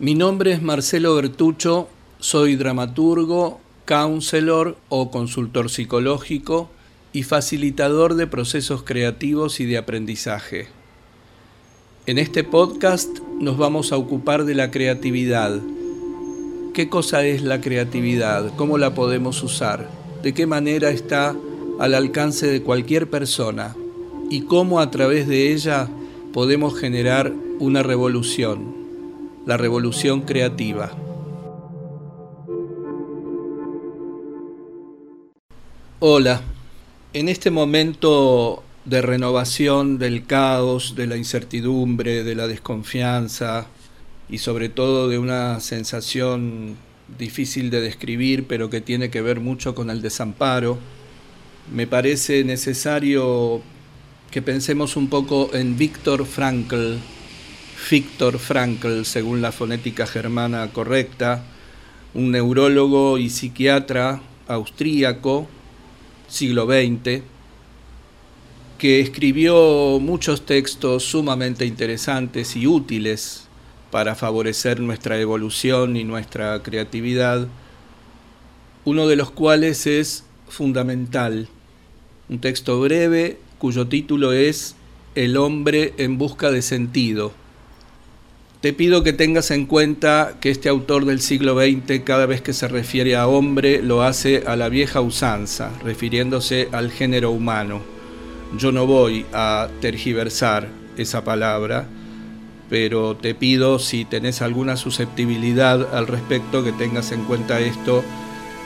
Mi nombre es Marcelo Bertucho, soy dramaturgo, counselor o consultor psicológico y facilitador de procesos creativos y de aprendizaje. En este podcast nos vamos a ocupar de la creatividad. ¿Qué cosa es la creatividad? ¿Cómo la podemos usar? ¿De qué manera está al alcance de cualquier persona? ¿Y cómo a través de ella podemos generar una revolución? La revolución creativa. Hola, en este momento de renovación del caos, de la incertidumbre, de la desconfianza y sobre todo de una sensación difícil de describir, pero que tiene que ver mucho con el desamparo, me parece necesario que pensemos un poco en Víctor Frankl, Viktor Frankl, según la fonética germana correcta, un neurólogo y psiquiatra austríaco, siglo XX, que escribió muchos textos sumamente interesantes y útiles para favorecer nuestra evolución y nuestra creatividad, uno de los cuales es fundamental, un texto breve cuyo título es El hombre en busca de sentido te pido que tengas en cuenta que este autor del siglo XX cada vez que se refiere a hombre lo hace a la vieja usanza, refiriéndose al género humano. Yo no voy a tergiversar esa palabra, pero te pido si tenés alguna susceptibilidad al respecto que tengas en cuenta esto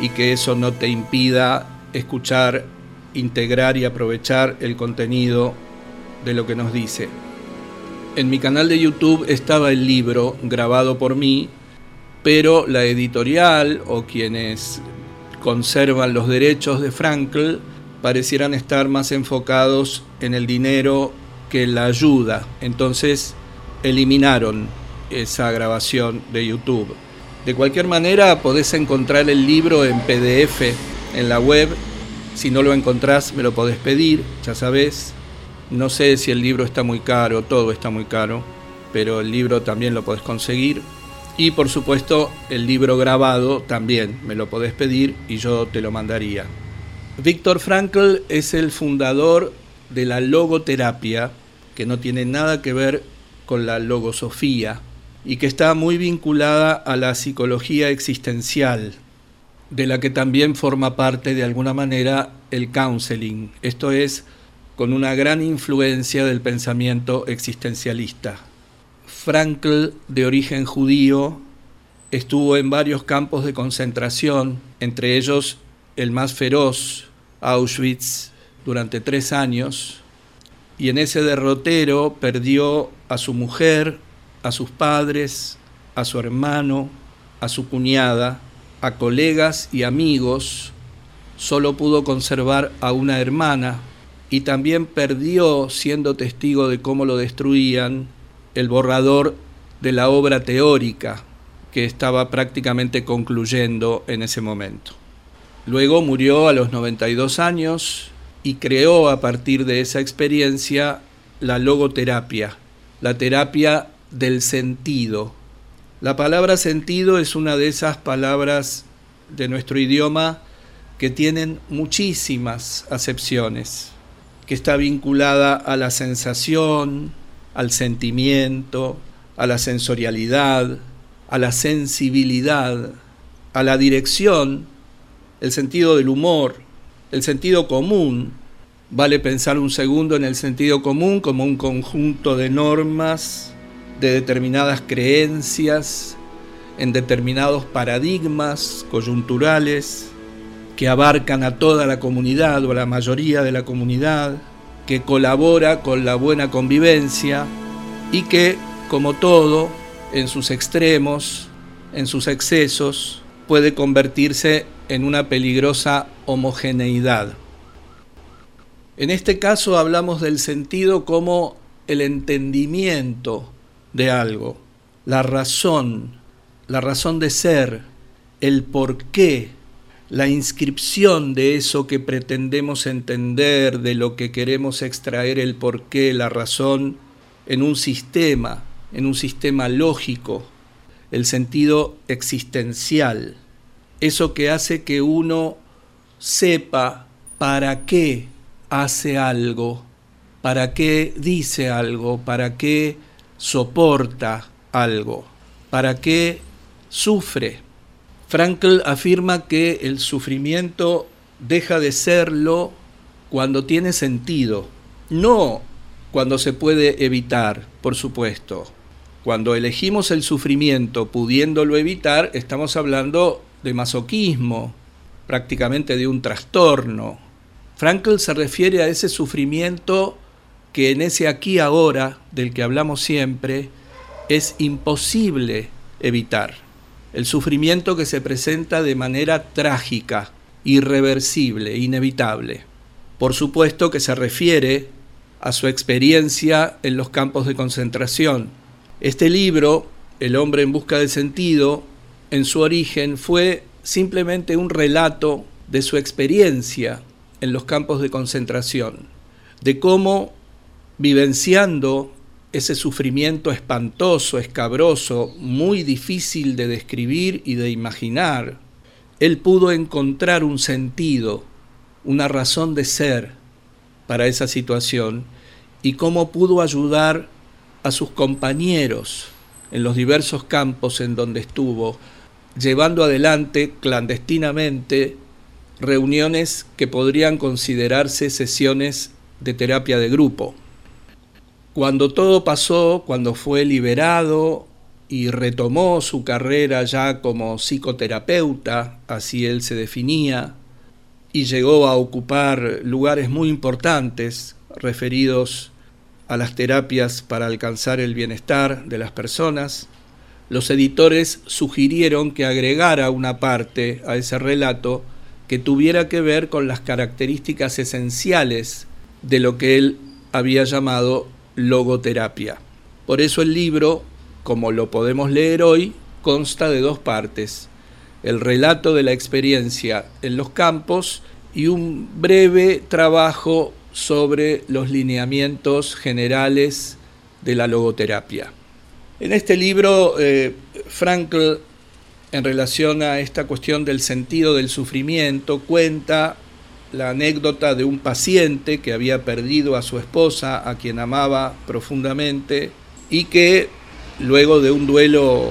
y que eso no te impida escuchar, integrar y aprovechar el contenido de lo que nos dice. En mi canal de YouTube estaba el libro grabado por mí, pero la editorial o quienes conservan los derechos de Frankl parecieran estar más enfocados en el dinero que la ayuda. Entonces eliminaron esa grabación de YouTube. De cualquier manera, podés encontrar el libro en PDF en la web. Si no lo encontrás, me lo podés pedir, ya sabés. No sé si el libro está muy caro, todo está muy caro, pero el libro también lo podés conseguir. Y por supuesto el libro grabado también me lo podés pedir y yo te lo mandaría. Víctor Frankl es el fundador de la logoterapia, que no tiene nada que ver con la logosofía y que está muy vinculada a la psicología existencial, de la que también forma parte de alguna manera el counseling, esto es con una gran influencia del pensamiento existencialista. Frankl, de origen judío, estuvo en varios campos de concentración, entre ellos el más feroz, Auschwitz, durante tres años, y en ese derrotero perdió a su mujer, a sus padres, a su hermano, a su cuñada, a colegas y amigos, solo pudo conservar a una hermana, y también perdió, siendo testigo de cómo lo destruían, el borrador de la obra teórica que estaba prácticamente concluyendo en ese momento. Luego murió a los 92 años y creó a partir de esa experiencia la logoterapia, la terapia del sentido. La palabra sentido es una de esas palabras de nuestro idioma que tienen muchísimas acepciones que está vinculada a la sensación, al sentimiento, a la sensorialidad, a la sensibilidad, a la dirección, el sentido del humor, el sentido común. Vale pensar un segundo en el sentido común como un conjunto de normas, de determinadas creencias, en determinados paradigmas coyunturales, que abarcan a toda la comunidad o a la mayoría de la comunidad, que colabora con la buena convivencia y que, como todo, en sus extremos, en sus excesos, puede convertirse en una peligrosa homogeneidad. En este caso hablamos del sentido como el entendimiento de algo, la razón, la razón de ser, el por qué la inscripción de eso que pretendemos entender, de lo que queremos extraer el porqué, la razón, en un sistema, en un sistema lógico, el sentido existencial, eso que hace que uno sepa para qué hace algo, para qué dice algo, para qué soporta algo, para qué sufre. Frankl afirma que el sufrimiento deja de serlo cuando tiene sentido, no cuando se puede evitar, por supuesto. Cuando elegimos el sufrimiento pudiéndolo evitar, estamos hablando de masoquismo, prácticamente de un trastorno. Frankl se refiere a ese sufrimiento que en ese aquí ahora del que hablamos siempre es imposible evitar. El sufrimiento que se presenta de manera trágica, irreversible, inevitable. Por supuesto que se refiere a su experiencia en los campos de concentración. Este libro, El hombre en busca de sentido, en su origen fue simplemente un relato de su experiencia en los campos de concentración, de cómo vivenciando ese sufrimiento espantoso, escabroso, muy difícil de describir y de imaginar, él pudo encontrar un sentido, una razón de ser para esa situación y cómo pudo ayudar a sus compañeros en los diversos campos en donde estuvo, llevando adelante clandestinamente reuniones que podrían considerarse sesiones de terapia de grupo. Cuando todo pasó, cuando fue liberado y retomó su carrera ya como psicoterapeuta, así él se definía, y llegó a ocupar lugares muy importantes referidos a las terapias para alcanzar el bienestar de las personas, los editores sugirieron que agregara una parte a ese relato que tuviera que ver con las características esenciales de lo que él había llamado logoterapia. Por eso el libro, como lo podemos leer hoy, consta de dos partes, el relato de la experiencia en los campos y un breve trabajo sobre los lineamientos generales de la logoterapia. En este libro, eh, Frankl, en relación a esta cuestión del sentido del sufrimiento, cuenta la anécdota de un paciente que había perdido a su esposa, a quien amaba profundamente, y que luego de un duelo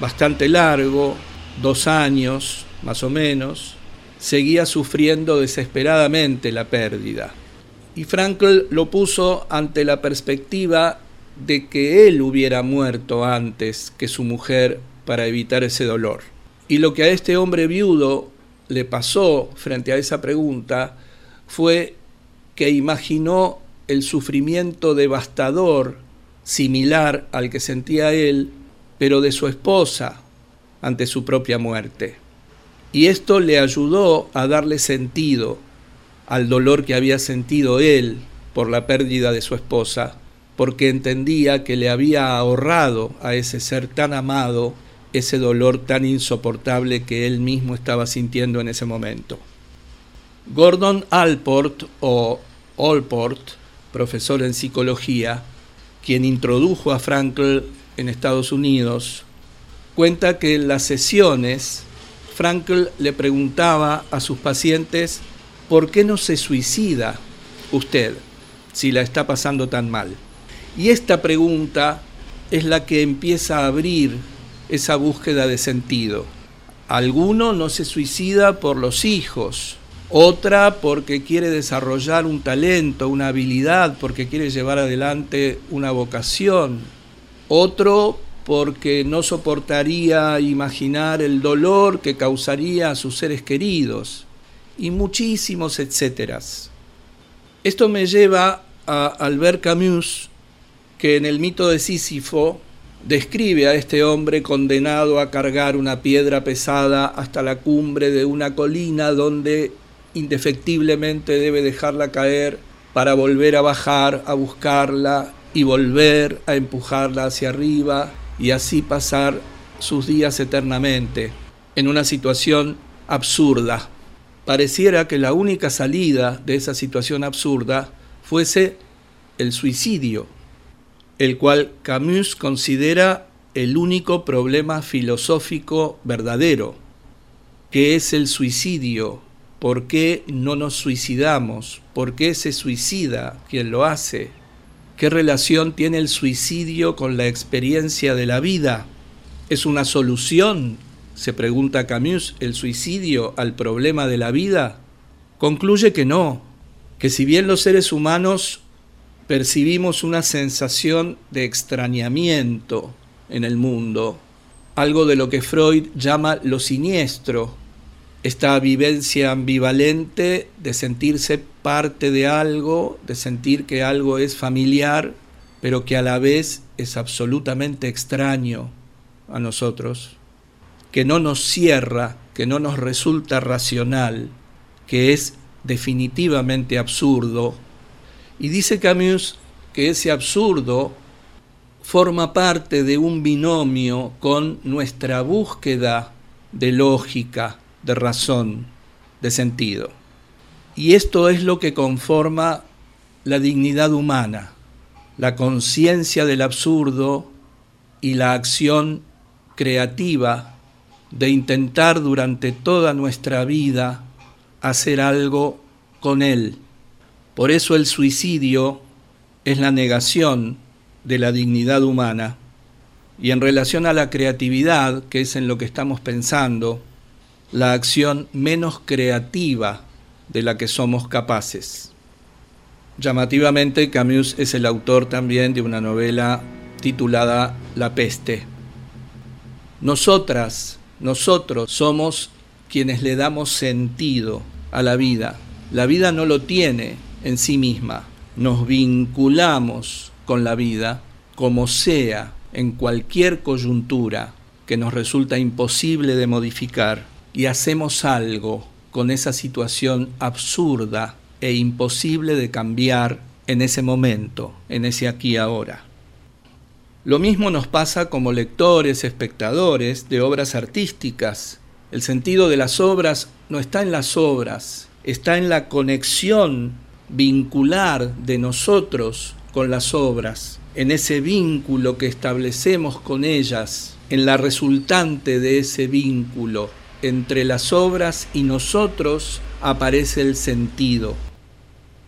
bastante largo, dos años más o menos, seguía sufriendo desesperadamente la pérdida. Y Frankl lo puso ante la perspectiva de que él hubiera muerto antes que su mujer para evitar ese dolor. Y lo que a este hombre viudo le pasó frente a esa pregunta fue que imaginó el sufrimiento devastador similar al que sentía él, pero de su esposa ante su propia muerte. Y esto le ayudó a darle sentido al dolor que había sentido él por la pérdida de su esposa porque entendía que le había ahorrado a ese ser tan amado ese dolor tan insoportable que él mismo estaba sintiendo en ese momento. Gordon Alport o Allport, profesor en psicología, quien introdujo a Frankl en Estados Unidos, cuenta que en las sesiones Frankl le preguntaba a sus pacientes ¿por qué no se suicida usted si la está pasando tan mal? Y esta pregunta es la que empieza a abrir esa búsqueda de sentido. Alguno no se suicida por los hijos, otra porque quiere desarrollar un talento, una habilidad, porque quiere llevar adelante una vocación, otro porque no soportaría imaginar el dolor que causaría a sus seres queridos, y muchísimos etcéteras. Esto me lleva a Albert Camus que en el mito de Sísifo describe a este hombre condenado a cargar una piedra pesada hasta la cumbre de una colina donde indefectiblemente debe dejarla caer para volver a bajar, a buscarla y volver a empujarla hacia arriba y así pasar sus días eternamente en una situación absurda. Pareciera que la única salida de esa situación absurda fuese el suicidio el cual Camus considera el único problema filosófico verdadero, que es el suicidio. ¿Por qué no nos suicidamos? ¿Por qué se suicida quien lo hace? ¿Qué relación tiene el suicidio con la experiencia de la vida? ¿Es una solución, se pregunta Camus, el suicidio al problema de la vida? Concluye que no, que si bien los seres humanos percibimos una sensación de extrañamiento en el mundo, algo de lo que Freud llama lo siniestro, esta vivencia ambivalente de sentirse parte de algo, de sentir que algo es familiar, pero que a la vez es absolutamente extraño a nosotros, que no nos cierra, que no nos resulta racional, que es definitivamente absurdo. Y dice Camus que ese absurdo forma parte de un binomio con nuestra búsqueda de lógica, de razón, de sentido. Y esto es lo que conforma la dignidad humana, la conciencia del absurdo y la acción creativa de intentar durante toda nuestra vida hacer algo con él. Por eso el suicidio es la negación de la dignidad humana. Y en relación a la creatividad, que es en lo que estamos pensando, la acción menos creativa de la que somos capaces. Llamativamente, Camus es el autor también de una novela titulada La peste. Nosotras, nosotros somos quienes le damos sentido a la vida. La vida no lo tiene en sí misma. Nos vinculamos con la vida como sea en cualquier coyuntura que nos resulta imposible de modificar y hacemos algo con esa situación absurda e imposible de cambiar en ese momento, en ese aquí ahora. Lo mismo nos pasa como lectores, espectadores de obras artísticas. El sentido de las obras no está en las obras, está en la conexión vincular de nosotros con las obras, en ese vínculo que establecemos con ellas, en la resultante de ese vínculo entre las obras y nosotros aparece el sentido.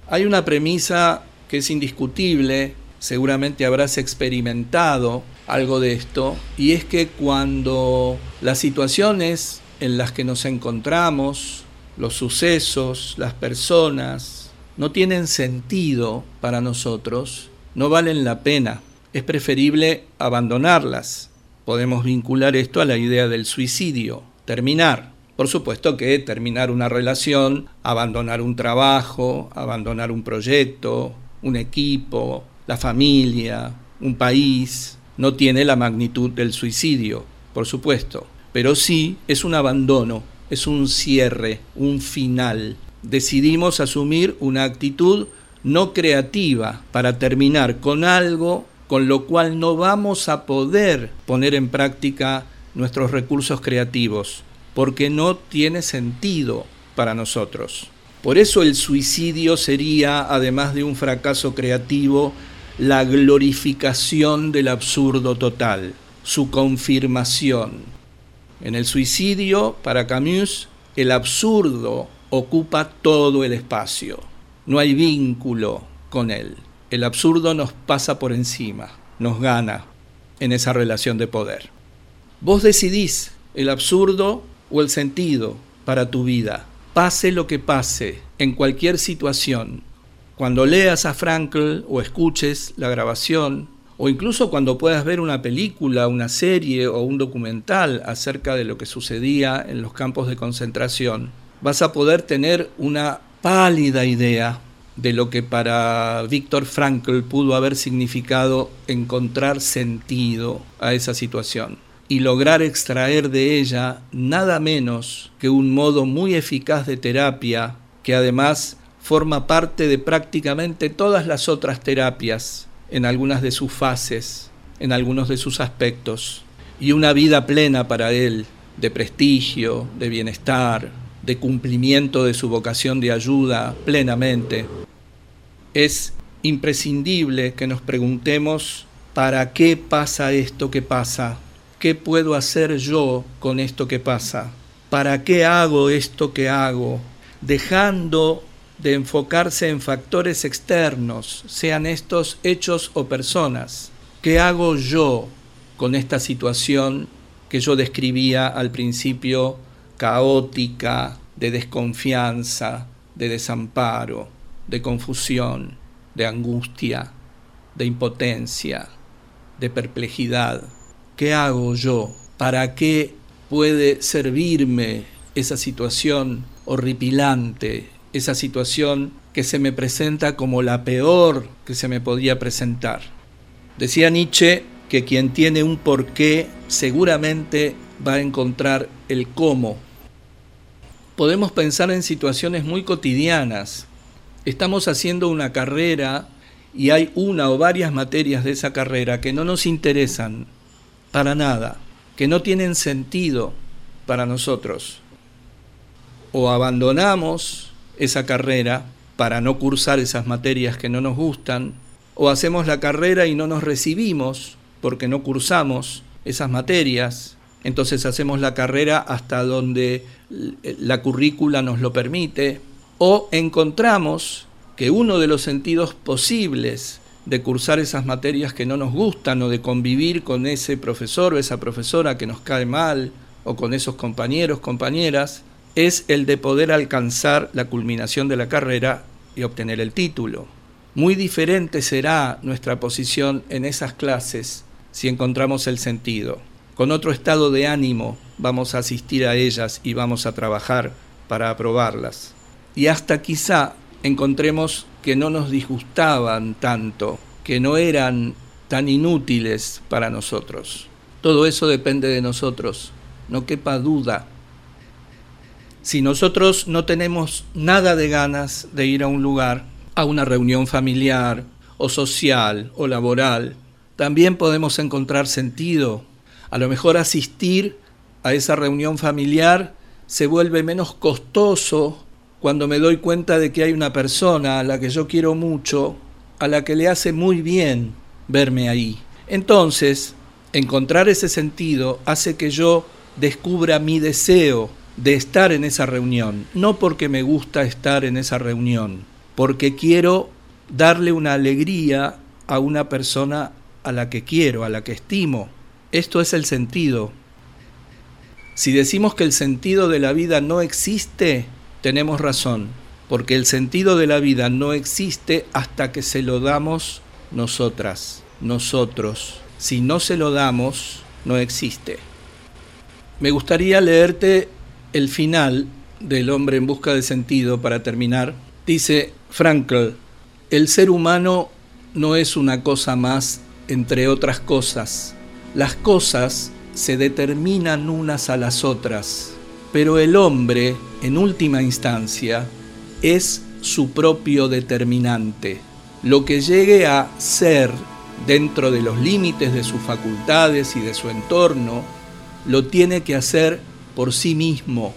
Hay una premisa que es indiscutible seguramente habrás experimentado algo de esto, y es que cuando las situaciones en las que nos encontramos, los sucesos, las personas, no tienen sentido para nosotros, no valen la pena, es preferible abandonarlas. Podemos vincular esto a la idea del suicidio, terminar. Por supuesto que terminar una relación, abandonar un trabajo, abandonar un proyecto, un equipo, la familia, un país, no tiene la magnitud del suicidio, por supuesto, pero sí es un abandono, es un cierre, un final. Decidimos asumir una actitud no creativa para terminar con algo con lo cual no vamos a poder poner en práctica nuestros recursos creativos, porque no tiene sentido para nosotros. Por eso el suicidio sería, además de un fracaso creativo, la glorificación del absurdo total, su confirmación. En el suicidio, para Camus, el absurdo ocupa todo el espacio. No hay vínculo con él. El absurdo nos pasa por encima, nos gana en esa relación de poder. Vos decidís el absurdo o el sentido para tu vida. Pase lo que pase, en cualquier situación, cuando leas a Frankl o escuches la grabación, o incluso cuando puedas ver una película, una serie o un documental acerca de lo que sucedía en los campos de concentración, vas a poder tener una pálida idea de lo que para Víctor Frankl pudo haber significado encontrar sentido a esa situación y lograr extraer de ella nada menos que un modo muy eficaz de terapia que además forma parte de prácticamente todas las otras terapias en algunas de sus fases, en algunos de sus aspectos, y una vida plena para él, de prestigio, de bienestar, de cumplimiento de su vocación de ayuda plenamente. Es imprescindible que nos preguntemos ¿para qué pasa esto que pasa? ¿Qué puedo hacer yo con esto que pasa? ¿Para qué hago esto que hago? Dejando de enfocarse en factores externos, sean estos hechos o personas. ¿Qué hago yo con esta situación que yo describía al principio caótica, de desconfianza, de desamparo, de confusión, de angustia, de impotencia, de perplejidad? ¿Qué hago yo? ¿Para qué puede servirme esa situación horripilante, esa situación que se me presenta como la peor que se me podía presentar. Decía Nietzsche que quien tiene un porqué seguramente va a encontrar el cómo. Podemos pensar en situaciones muy cotidianas. Estamos haciendo una carrera y hay una o varias materias de esa carrera que no nos interesan para nada, que no tienen sentido para nosotros. O abandonamos esa carrera para no cursar esas materias que no nos gustan, o hacemos la carrera y no nos recibimos porque no cursamos esas materias, entonces hacemos la carrera hasta donde la currícula nos lo permite, o encontramos que uno de los sentidos posibles de cursar esas materias que no nos gustan o de convivir con ese profesor o esa profesora que nos cae mal o con esos compañeros, compañeras, es el de poder alcanzar la culminación de la carrera y obtener el título. Muy diferente será nuestra posición en esas clases si encontramos el sentido. Con otro estado de ánimo vamos a asistir a ellas y vamos a trabajar para aprobarlas. Y hasta quizá encontremos que no nos disgustaban tanto, que no eran tan inútiles para nosotros. Todo eso depende de nosotros, no quepa duda si nosotros no tenemos nada de ganas de ir a un lugar, a una reunión familiar o social o laboral, también podemos encontrar sentido. A lo mejor asistir a esa reunión familiar se vuelve menos costoso cuando me doy cuenta de que hay una persona a la que yo quiero mucho, a la que le hace muy bien verme ahí. Entonces, encontrar ese sentido hace que yo descubra mi deseo de estar en esa reunión, no porque me gusta estar en esa reunión, porque quiero darle una alegría a una persona a la que quiero, a la que estimo. Esto es el sentido. Si decimos que el sentido de la vida no existe, tenemos razón, porque el sentido de la vida no existe hasta que se lo damos nosotras, nosotros. Si no se lo damos, no existe. Me gustaría leerte el final del hombre en busca de sentido, para terminar, dice Frankl, el ser humano no es una cosa más entre otras cosas. Las cosas se determinan unas a las otras, pero el hombre, en última instancia, es su propio determinante. Lo que llegue a ser dentro de los límites de sus facultades y de su entorno, lo tiene que hacer por sí mismo.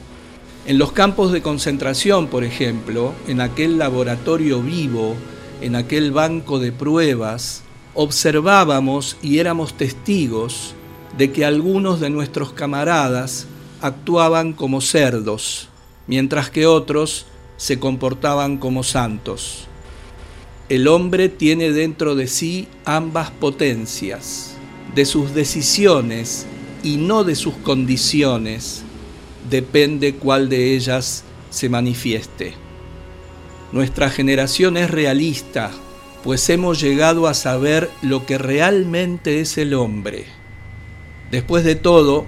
En los campos de concentración, por ejemplo, en aquel laboratorio vivo, en aquel banco de pruebas, observábamos y éramos testigos de que algunos de nuestros camaradas actuaban como cerdos, mientras que otros se comportaban como santos. El hombre tiene dentro de sí ambas potencias, de sus decisiones y no de sus condiciones, depende cuál de ellas se manifieste. Nuestra generación es realista, pues hemos llegado a saber lo que realmente es el hombre. Después de todo,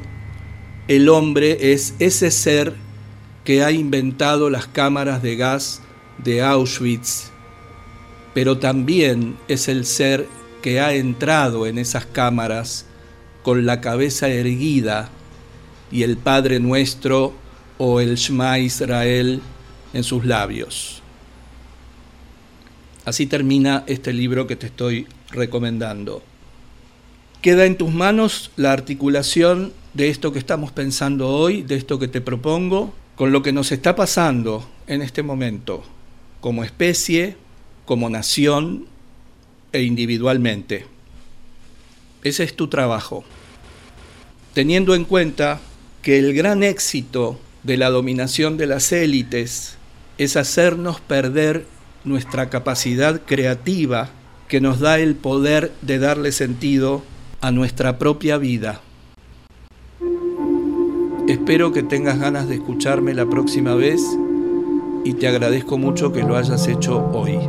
el hombre es ese ser que ha inventado las cámaras de gas de Auschwitz, pero también es el ser que ha entrado en esas cámaras con la cabeza erguida y el Padre Nuestro o el Shema Israel en sus labios. Así termina este libro que te estoy recomendando. Queda en tus manos la articulación de esto que estamos pensando hoy, de esto que te propongo, con lo que nos está pasando en este momento, como especie, como nación e individualmente. Ese es tu trabajo. Teniendo en cuenta que el gran éxito de la dominación de las élites es hacernos perder nuestra capacidad creativa que nos da el poder de darle sentido a nuestra propia vida. Espero que tengas ganas de escucharme la próxima vez y te agradezco mucho que lo hayas hecho hoy.